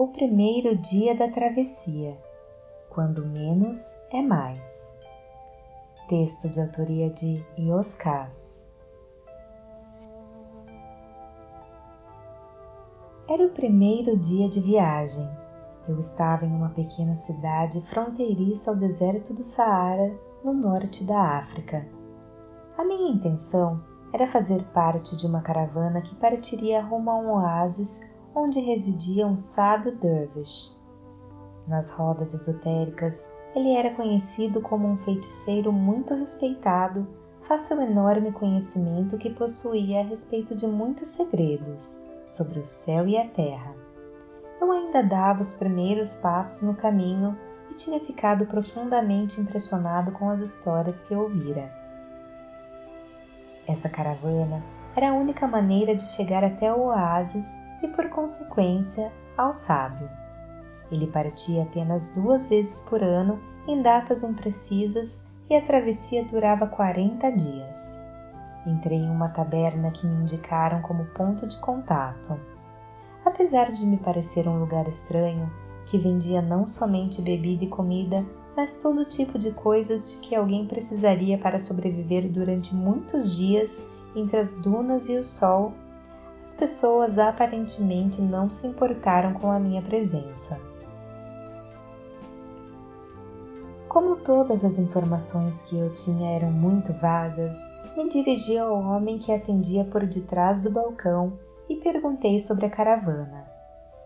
O primeiro dia da travessia. Quando menos é mais. Texto de autoria de Yoskaz. Era o primeiro dia de viagem. Eu estava em uma pequena cidade fronteiriça ao deserto do Saara, no norte da África. A minha intenção era fazer parte de uma caravana que partiria rumo a um oásis onde residia um sábio dervish. Nas rodas esotéricas, ele era conhecido como um feiticeiro muito respeitado, face ao enorme conhecimento que possuía a respeito de muitos segredos sobre o céu e a terra. Eu ainda dava os primeiros passos no caminho e tinha ficado profundamente impressionado com as histórias que ouvira. Essa caravana era a única maneira de chegar até o oásis e, por consequência, ao sábio. Ele partia apenas duas vezes por ano, em datas imprecisas, e a travessia durava 40 dias. Entrei em uma taberna que me indicaram como ponto de contato. Apesar de me parecer um lugar estranho, que vendia não somente bebida e comida, mas todo tipo de coisas de que alguém precisaria para sobreviver durante muitos dias entre as dunas e o sol, pessoas aparentemente não se importaram com a minha presença. Como todas as informações que eu tinha eram muito vagas, me dirigi ao homem que atendia por detrás do balcão e perguntei sobre a caravana.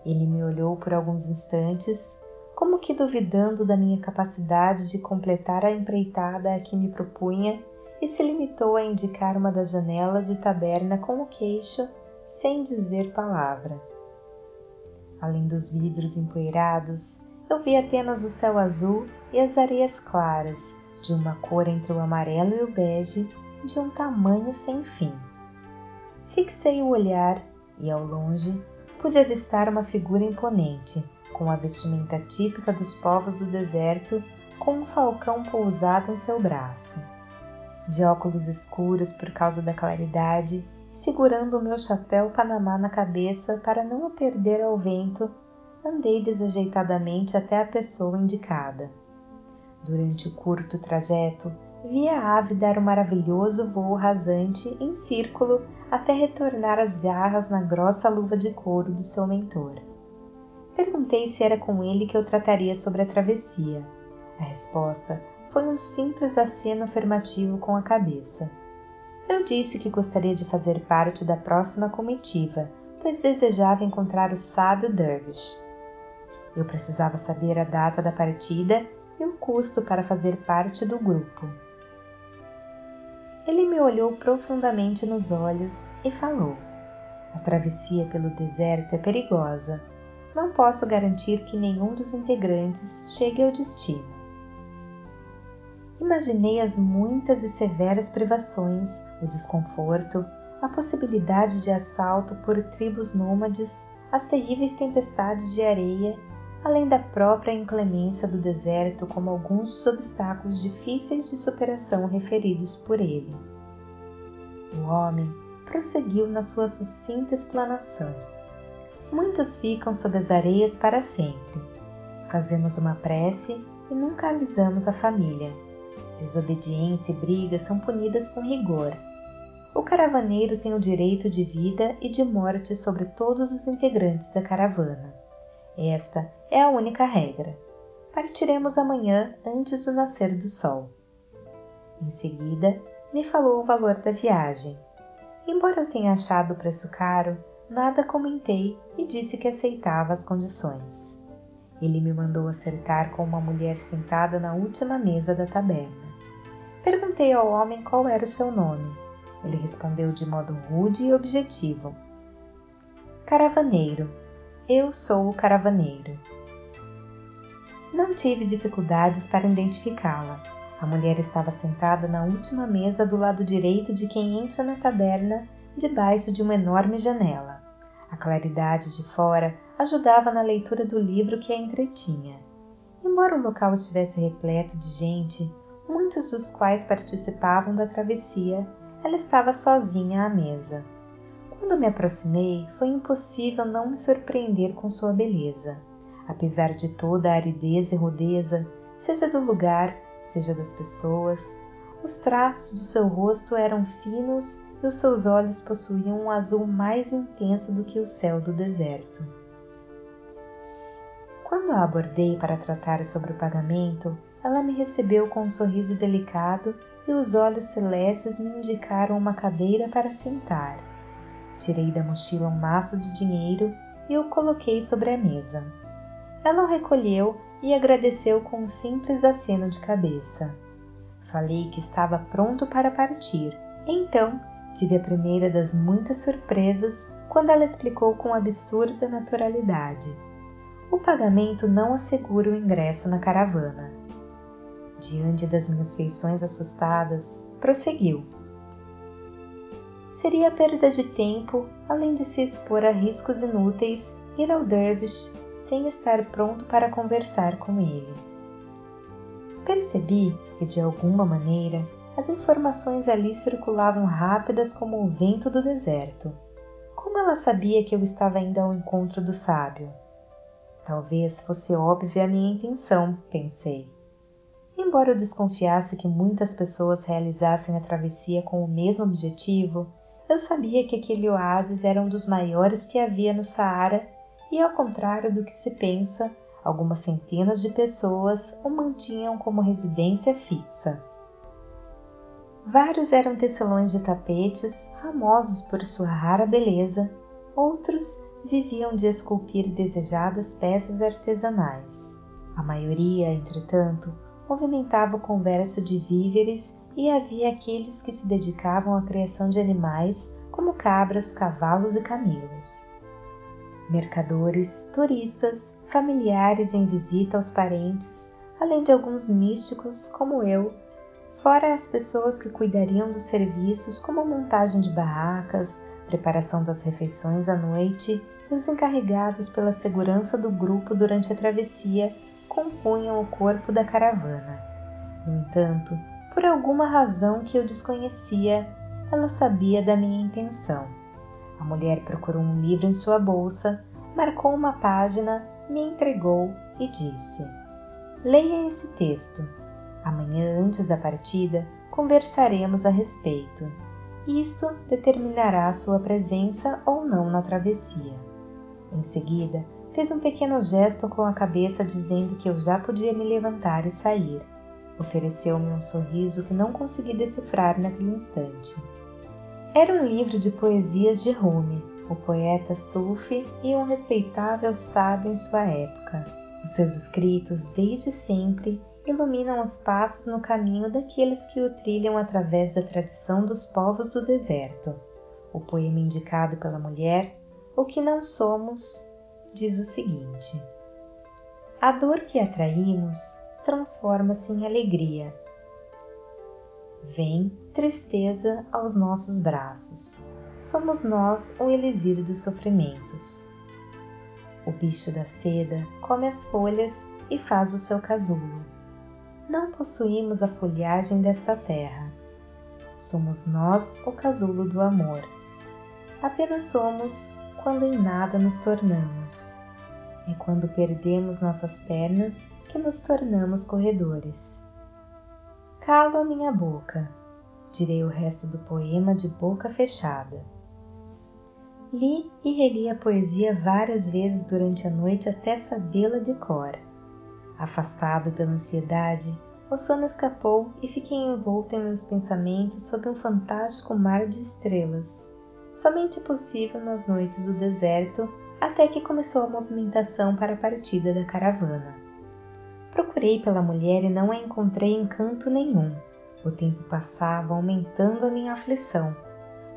Ele me olhou por alguns instantes, como que duvidando da minha capacidade de completar a empreitada a que me propunha, e se limitou a indicar uma das janelas de taberna com o queixo, sem dizer palavra. Além dos vidros empoeirados, eu vi apenas o céu azul e as areias claras, de uma cor entre o amarelo e o bege, de um tamanho sem fim. Fixei o olhar e, ao longe, pude avistar uma figura imponente, com a vestimenta típica dos povos do deserto, com um falcão pousado em seu braço. De óculos escuros por causa da claridade, segurando o meu chapéu panamá na cabeça para não o perder ao vento, andei desajeitadamente até a pessoa indicada. Durante o curto trajeto, vi a ave dar um maravilhoso voo rasante em círculo até retornar as garras na grossa luva de couro do seu mentor. Perguntei se era com ele que eu trataria sobre a travessia. A resposta foi um simples aceno afirmativo com a cabeça. Eu disse que gostaria de fazer parte da próxima comitiva, pois desejava encontrar o sábio Dervish. Eu precisava saber a data da partida e o custo para fazer parte do grupo. Ele me olhou profundamente nos olhos e falou: A travessia pelo deserto é perigosa. Não posso garantir que nenhum dos integrantes chegue ao destino. Imaginei as muitas e severas privações, o desconforto, a possibilidade de assalto por tribos nômades, as terríveis tempestades de areia, além da própria inclemência do deserto, como alguns dos obstáculos difíceis de superação referidos por ele. O homem prosseguiu na sua sucinta explanação. Muitos ficam sob as areias para sempre. Fazemos uma prece e nunca avisamos a família. Desobediência e briga são punidas com rigor. O caravaneiro tem o direito de vida e de morte sobre todos os integrantes da caravana. Esta é a única regra. Partiremos amanhã antes do nascer do sol. Em seguida, me falou o valor da viagem. Embora eu tenha achado o preço caro, nada comentei e disse que aceitava as condições. Ele me mandou acertar com uma mulher sentada na última mesa da taberna. Perguntei ao homem qual era o seu nome. Ele respondeu de modo rude e objetivo: Caravaneiro. Eu sou o caravaneiro. Não tive dificuldades para identificá-la. A mulher estava sentada na última mesa do lado direito de quem entra na taberna, debaixo de uma enorme janela. A claridade de fora ajudava na leitura do livro que a entretinha. Embora o local estivesse repleto de gente, muitos dos quais participavam da travessia, ela estava sozinha à mesa. Quando me aproximei, foi impossível não me surpreender com sua beleza. Apesar de toda a aridez e rudeza, seja do lugar, seja das pessoas, os traços do seu rosto eram finos e os seus olhos possuíam um azul mais intenso do que o céu do deserto. Quando a abordei para tratar sobre o pagamento, ela me recebeu com um sorriso delicado e os olhos celestes me indicaram uma cadeira para sentar. Tirei da mochila um maço de dinheiro e o coloquei sobre a mesa. Ela o recolheu e agradeceu com um simples aceno de cabeça. Falei que estava pronto para partir. Então, tive a primeira das muitas surpresas quando ela explicou com absurda naturalidade. O pagamento não assegura o ingresso na caravana. Diante das minhas feições assustadas, prosseguiu. Seria perda de tempo, além de se expor a riscos inúteis, ir ao Dervish sem estar pronto para conversar com ele. Percebi que, de alguma maneira, as informações ali circulavam rápidas como o vento do deserto. Como ela sabia que eu estava indo ao encontro do sábio? Talvez fosse óbvia a minha intenção, pensei. Embora eu desconfiasse que muitas pessoas realizassem a travessia com o mesmo objetivo, eu sabia que aquele oásis era um dos maiores que havia no Saara e, ao contrário do que se pensa, algumas centenas de pessoas o mantinham como residência fixa. Vários eram tecelões de tapetes, famosos por sua rara beleza, outros viviam de esculpir desejadas peças artesanais. A maioria, entretanto, movimentava o comércio de víveres e havia aqueles que se dedicavam à criação de animais como cabras, cavalos e camelos. Mercadores, turistas, familiares em visita aos parentes, além de alguns místicos como eu, fora as pessoas que cuidariam dos serviços como montagem de barracas, preparação das refeições à noite e os encarregados pela segurança do grupo durante a travessia compunham o corpo da caravana. No entanto, por alguma razão que eu desconhecia, ela sabia da minha intenção. A mulher procurou um livro em sua bolsa, marcou uma página me entregou e disse: Leia esse texto. Amanhã, antes da partida, conversaremos a respeito. Isto determinará sua presença ou não na travessia. Em seguida, fez um pequeno gesto com a cabeça dizendo que eu já podia me levantar e sair. Ofereceu-me um sorriso que não consegui decifrar naquele instante. Era um livro de poesias de Rumi, o poeta Sufi e um respeitável sábio em sua época. Os seus escritos, desde sempre, iluminam os passos no caminho daqueles que o trilham através da tradição dos povos do deserto. O poema indicado pela mulher, O que não somos, diz o seguinte: A dor que atraímos transforma-se em alegria. Vem tristeza aos nossos braços somos nós o elixir dos sofrimentos. O bicho da seda come as folhas e faz o seu casulo. Não possuímos a folhagem desta terra. Somos nós o casulo do amor. Apenas somos quando em nada nos tornamos. É quando perdemos nossas pernas que nos tornamos corredores. Calo a minha boca direi o resto do poema de boca fechada. Li e reli a poesia várias vezes durante a noite até sabê-la de cor. Afastado pela ansiedade, o sono escapou e fiquei envolto em meus pensamentos sob um fantástico mar de estrelas, somente possível nas noites do deserto, até que começou a movimentação para a partida da caravana. Procurei pela mulher e não a encontrei em canto nenhum. O tempo passava, aumentando a minha aflição.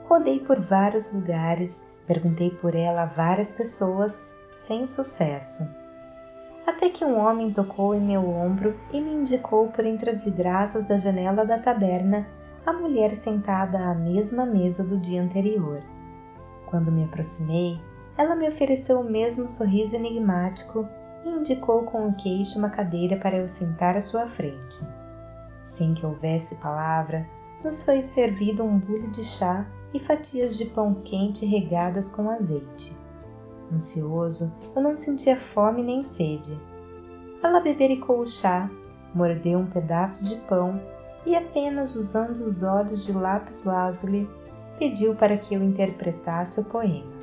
Rodei por vários lugares, perguntei por ela a várias pessoas, sem sucesso. Até que um homem tocou em meu ombro e me indicou por entre as vidraças da janela da taberna a mulher sentada à mesma mesa do dia anterior. Quando me aproximei, ela me ofereceu o mesmo sorriso enigmático e indicou com o queixo uma cadeira para eu sentar à sua frente. Sem que houvesse palavra, nos foi servido um bule de chá e fatias de pão quente regadas com azeite. Ansioso, eu não sentia fome nem sede. Ela bebericou o chá, mordeu um pedaço de pão e, apenas usando os olhos de lápis lazuli, pediu para que eu interpretasse o poema.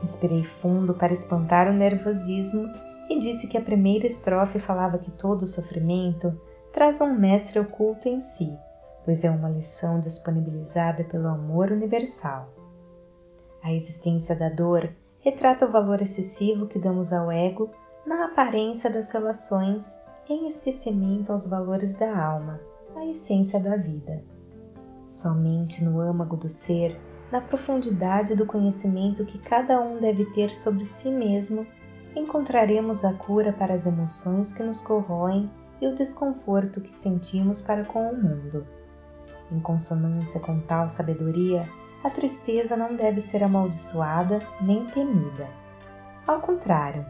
Respirei fundo para espantar o nervosismo e disse que a primeira estrofe falava que todo sofrimento traz um mestre oculto em si, pois é uma lição disponibilizada pelo amor universal. A existência da dor retrata o valor excessivo que damos ao ego na aparência das relações em esquecimento aos valores da alma, a essência da vida. Somente no âmago do ser na profundidade do conhecimento que cada um deve ter sobre si mesmo, encontraremos a cura para as emoções que nos corroem e o desconforto que sentimos para com o mundo. Em consonância com tal sabedoria, a tristeza não deve ser amaldiçoada nem temida. Ao contrário,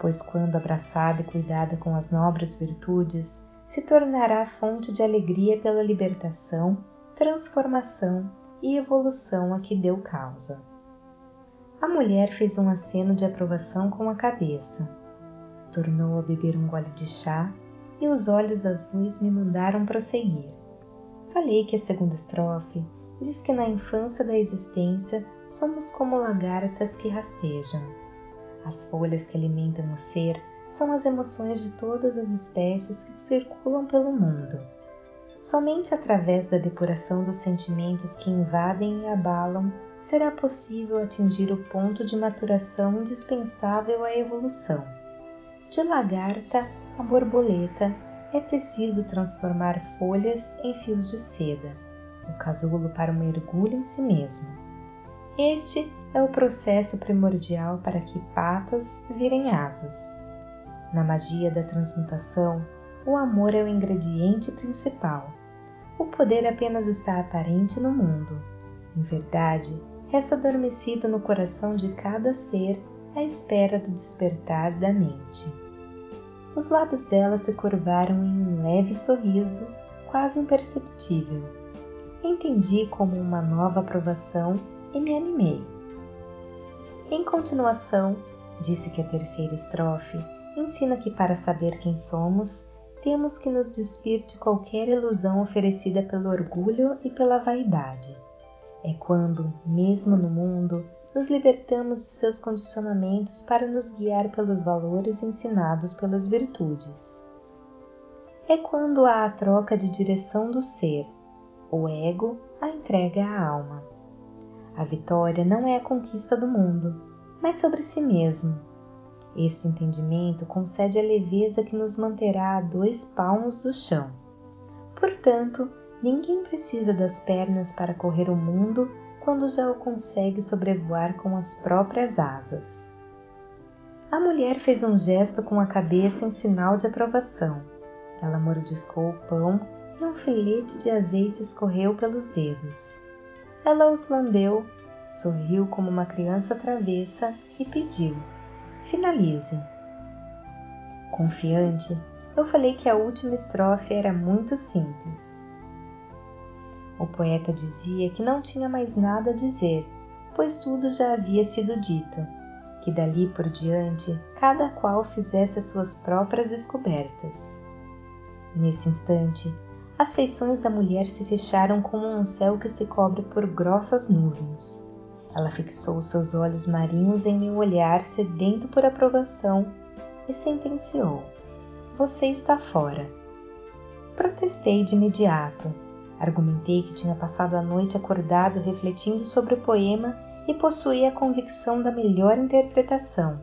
pois quando abraçada e cuidada com as nobres virtudes, se tornará fonte de alegria pela libertação, transformação e evolução a que deu causa. A mulher fez um aceno de aprovação com a cabeça. Tornou a beber um gole de chá e os olhos azuis me mandaram prosseguir. Falei que a segunda estrofe diz que na infância da existência somos como lagartas que rastejam. As folhas que alimentam o ser são as emoções de todas as espécies que circulam pelo mundo. Somente através da depuração dos sentimentos que invadem e abalam será possível atingir o ponto de maturação indispensável à evolução. De lagarta a borboleta, é preciso transformar folhas em fios de seda, o casulo para o mergulho em si mesmo. Este é o processo primordial para que patas virem asas. Na magia da transmutação, o amor é o ingrediente principal. O poder apenas está aparente no mundo. Em verdade, resta adormecido no coração de cada ser à espera do despertar da mente. Os lábios dela se curvaram em um leve sorriso, quase imperceptível. Entendi como uma nova aprovação e me animei. Em continuação, disse que a terceira estrofe ensina que para saber quem somos, temos que nos despir de qualquer ilusão oferecida pelo orgulho e pela vaidade. É quando, mesmo no mundo, nos libertamos de seus condicionamentos para nos guiar pelos valores ensinados pelas virtudes. É quando há a troca de direção do ser, o ego a entrega à alma. A vitória não é a conquista do mundo, mas sobre si mesmo esse entendimento concede a leveza que nos manterá a dois palmos do chão. Portanto, ninguém precisa das pernas para correr o mundo quando já o consegue sobrevoar com as próprias asas. A mulher fez um gesto com a cabeça em sinal de aprovação. Ela mordiscou o pão e um filete de azeite escorreu pelos dedos. Ela os lambeu, sorriu como uma criança travessa e pediu: finalize. Confiante, eu falei que a última estrofe era muito simples. O poeta dizia que não tinha mais nada a dizer, pois tudo já havia sido dito, que dali por diante cada qual fizesse as suas próprias descobertas. Nesse instante, as feições da mulher se fecharam como um céu que se cobre por grossas nuvens. Ela fixou seus olhos marinhos em meu olhar, sedento por aprovação, e sentenciou: Você está fora. Protestei de imediato. Argumentei que tinha passado a noite acordado refletindo sobre o poema e possuía a convicção da melhor interpretação.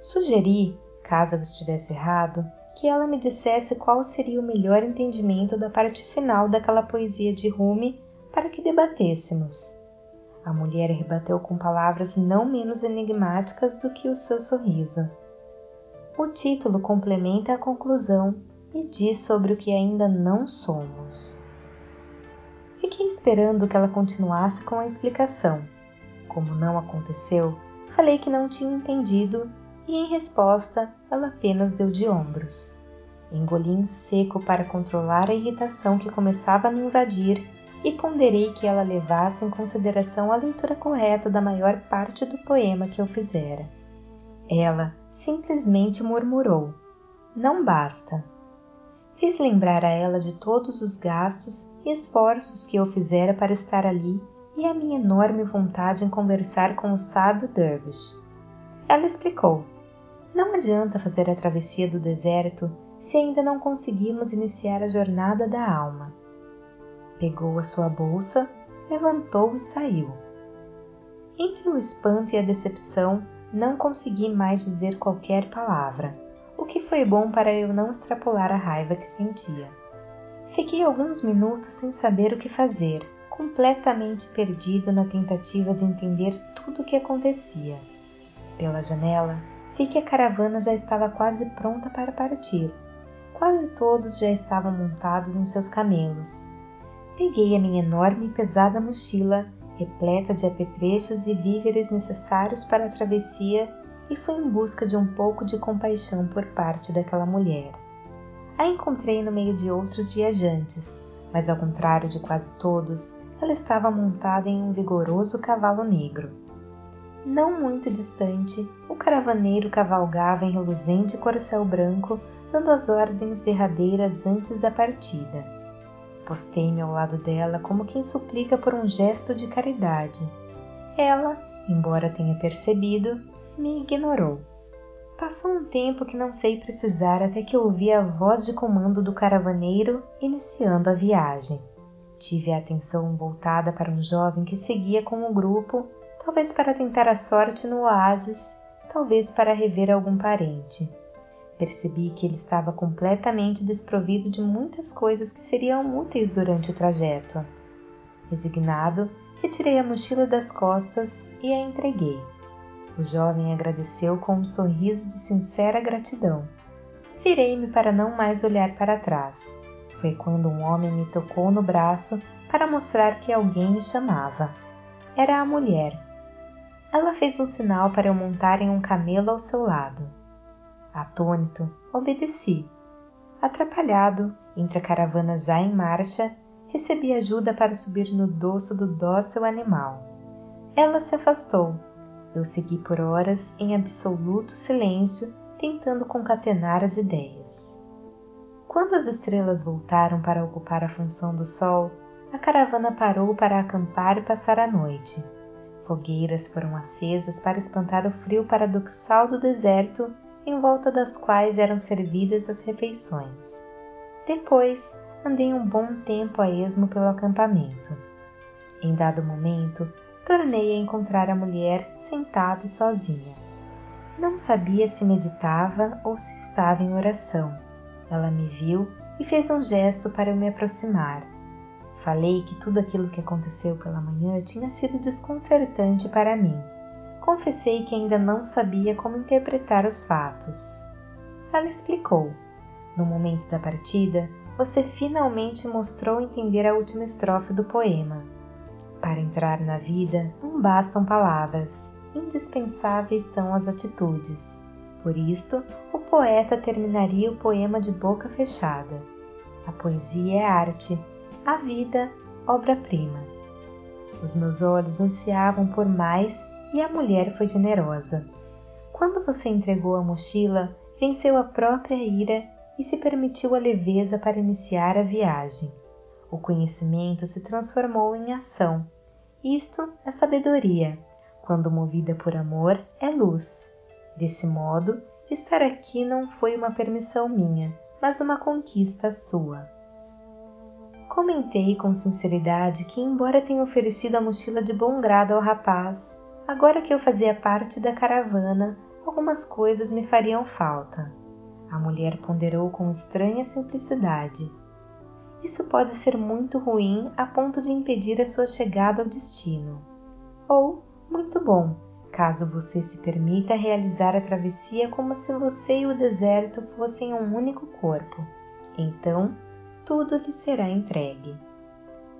Sugeri, caso eu estivesse errado, que ela me dissesse qual seria o melhor entendimento da parte final daquela poesia de Rumi para que debatêssemos. A mulher rebateu com palavras não menos enigmáticas do que o seu sorriso. O título complementa a conclusão e diz sobre o que ainda não somos. Fiquei esperando que ela continuasse com a explicação. Como não aconteceu, falei que não tinha entendido e, em resposta, ela apenas deu de ombros. Engoli em seco para controlar a irritação que começava a me invadir e ponderei que ela levasse em consideração a leitura correta da maior parte do poema que eu fizera. Ela simplesmente murmurou: Não basta. Fiz lembrar a ela de todos os gastos e esforços que eu fizera para estar ali e a minha enorme vontade em conversar com o sábio Dervish. Ela explicou: Não adianta fazer a travessia do deserto se ainda não conseguimos iniciar a jornada da alma pegou a sua bolsa, levantou e saiu. Entre o espanto e a decepção, não consegui mais dizer qualquer palavra, o que foi bom para eu não extrapolar a raiva que sentia. Fiquei alguns minutos sem saber o que fazer, completamente perdido na tentativa de entender tudo o que acontecia. Pela janela, vi que a caravana já estava quase pronta para partir. Quase todos já estavam montados em seus camelos peguei a minha enorme e pesada mochila, repleta de apetrechos e víveres necessários para a travessia, e fui em busca de um pouco de compaixão por parte daquela mulher. A encontrei no meio de outros viajantes, mas ao contrário de quase todos, ela estava montada em um vigoroso cavalo negro. Não muito distante, o caravaneiro cavalgava em reluzente corcel branco, dando as ordens derradeiras antes da partida. Postei-me ao lado dela como quem suplica por um gesto de caridade. Ela, embora tenha percebido, me ignorou. Passou um tempo que não sei precisar até que ouvi a voz de comando do caravaneiro iniciando a viagem. Tive a atenção voltada para um jovem que seguia com o grupo, talvez para tentar a sorte no oásis, talvez para rever algum parente. Percebi que ele estava completamente desprovido de muitas coisas que seriam úteis durante o trajeto. Resignado, retirei a mochila das costas e a entreguei. O jovem agradeceu com um sorriso de sincera gratidão. Virei-me para não mais olhar para trás. Foi quando um homem me tocou no braço para mostrar que alguém me chamava. Era a mulher. Ela fez um sinal para eu montar em um camelo ao seu lado. Atônito, obedeci. Atrapalhado, entre a caravana já em marcha, recebi ajuda para subir no dorso do dócil animal. Ela se afastou. Eu segui por horas em absoluto silêncio, tentando concatenar as ideias. Quando as estrelas voltaram para ocupar a função do sol, a caravana parou para acampar e passar a noite. Fogueiras foram acesas para espantar o frio paradoxal do deserto em volta das quais eram servidas as refeições. Depois, andei um bom tempo a esmo pelo acampamento. Em dado momento, tornei a encontrar a mulher sentada e sozinha. Não sabia se meditava ou se estava em oração. Ela me viu e fez um gesto para eu me aproximar. Falei que tudo aquilo que aconteceu pela manhã tinha sido desconcertante para mim confessei que ainda não sabia como interpretar os fatos. Ela explicou. No momento da partida, você finalmente mostrou entender a última estrofe do poema. Para entrar na vida não bastam palavras, indispensáveis são as atitudes. Por isto, o poeta terminaria o poema de boca fechada. A poesia é arte, a vida, obra-prima. Os meus olhos ansiavam por mais e a mulher foi generosa. Quando você entregou a mochila, venceu a própria ira e se permitiu a leveza para iniciar a viagem. O conhecimento se transformou em ação. Isto é sabedoria. Quando movida por amor, é luz. Desse modo, estar aqui não foi uma permissão minha, mas uma conquista sua. Comentei com sinceridade que, embora tenha oferecido a mochila de bom grado ao rapaz, Agora que eu fazia parte da caravana, algumas coisas me fariam falta. A mulher ponderou com estranha simplicidade. Isso pode ser muito ruim a ponto de impedir a sua chegada ao destino. Ou muito bom, caso você se permita realizar a travessia como se você e o deserto fossem um único corpo. Então, tudo lhe será entregue.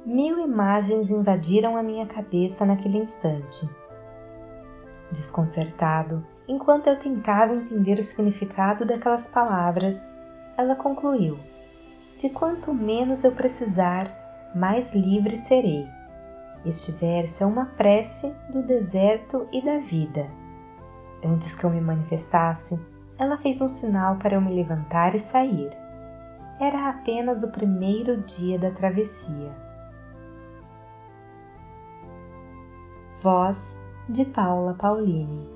Mil imagens invadiram a minha cabeça naquele instante Desconcertado, enquanto eu tentava entender o significado daquelas palavras, ela concluiu: De quanto menos eu precisar, mais livre serei. Este verso é uma prece do deserto e da vida. Antes que eu me manifestasse, ela fez um sinal para eu me levantar e sair. Era apenas o primeiro dia da travessia. Voz de Paula Paulini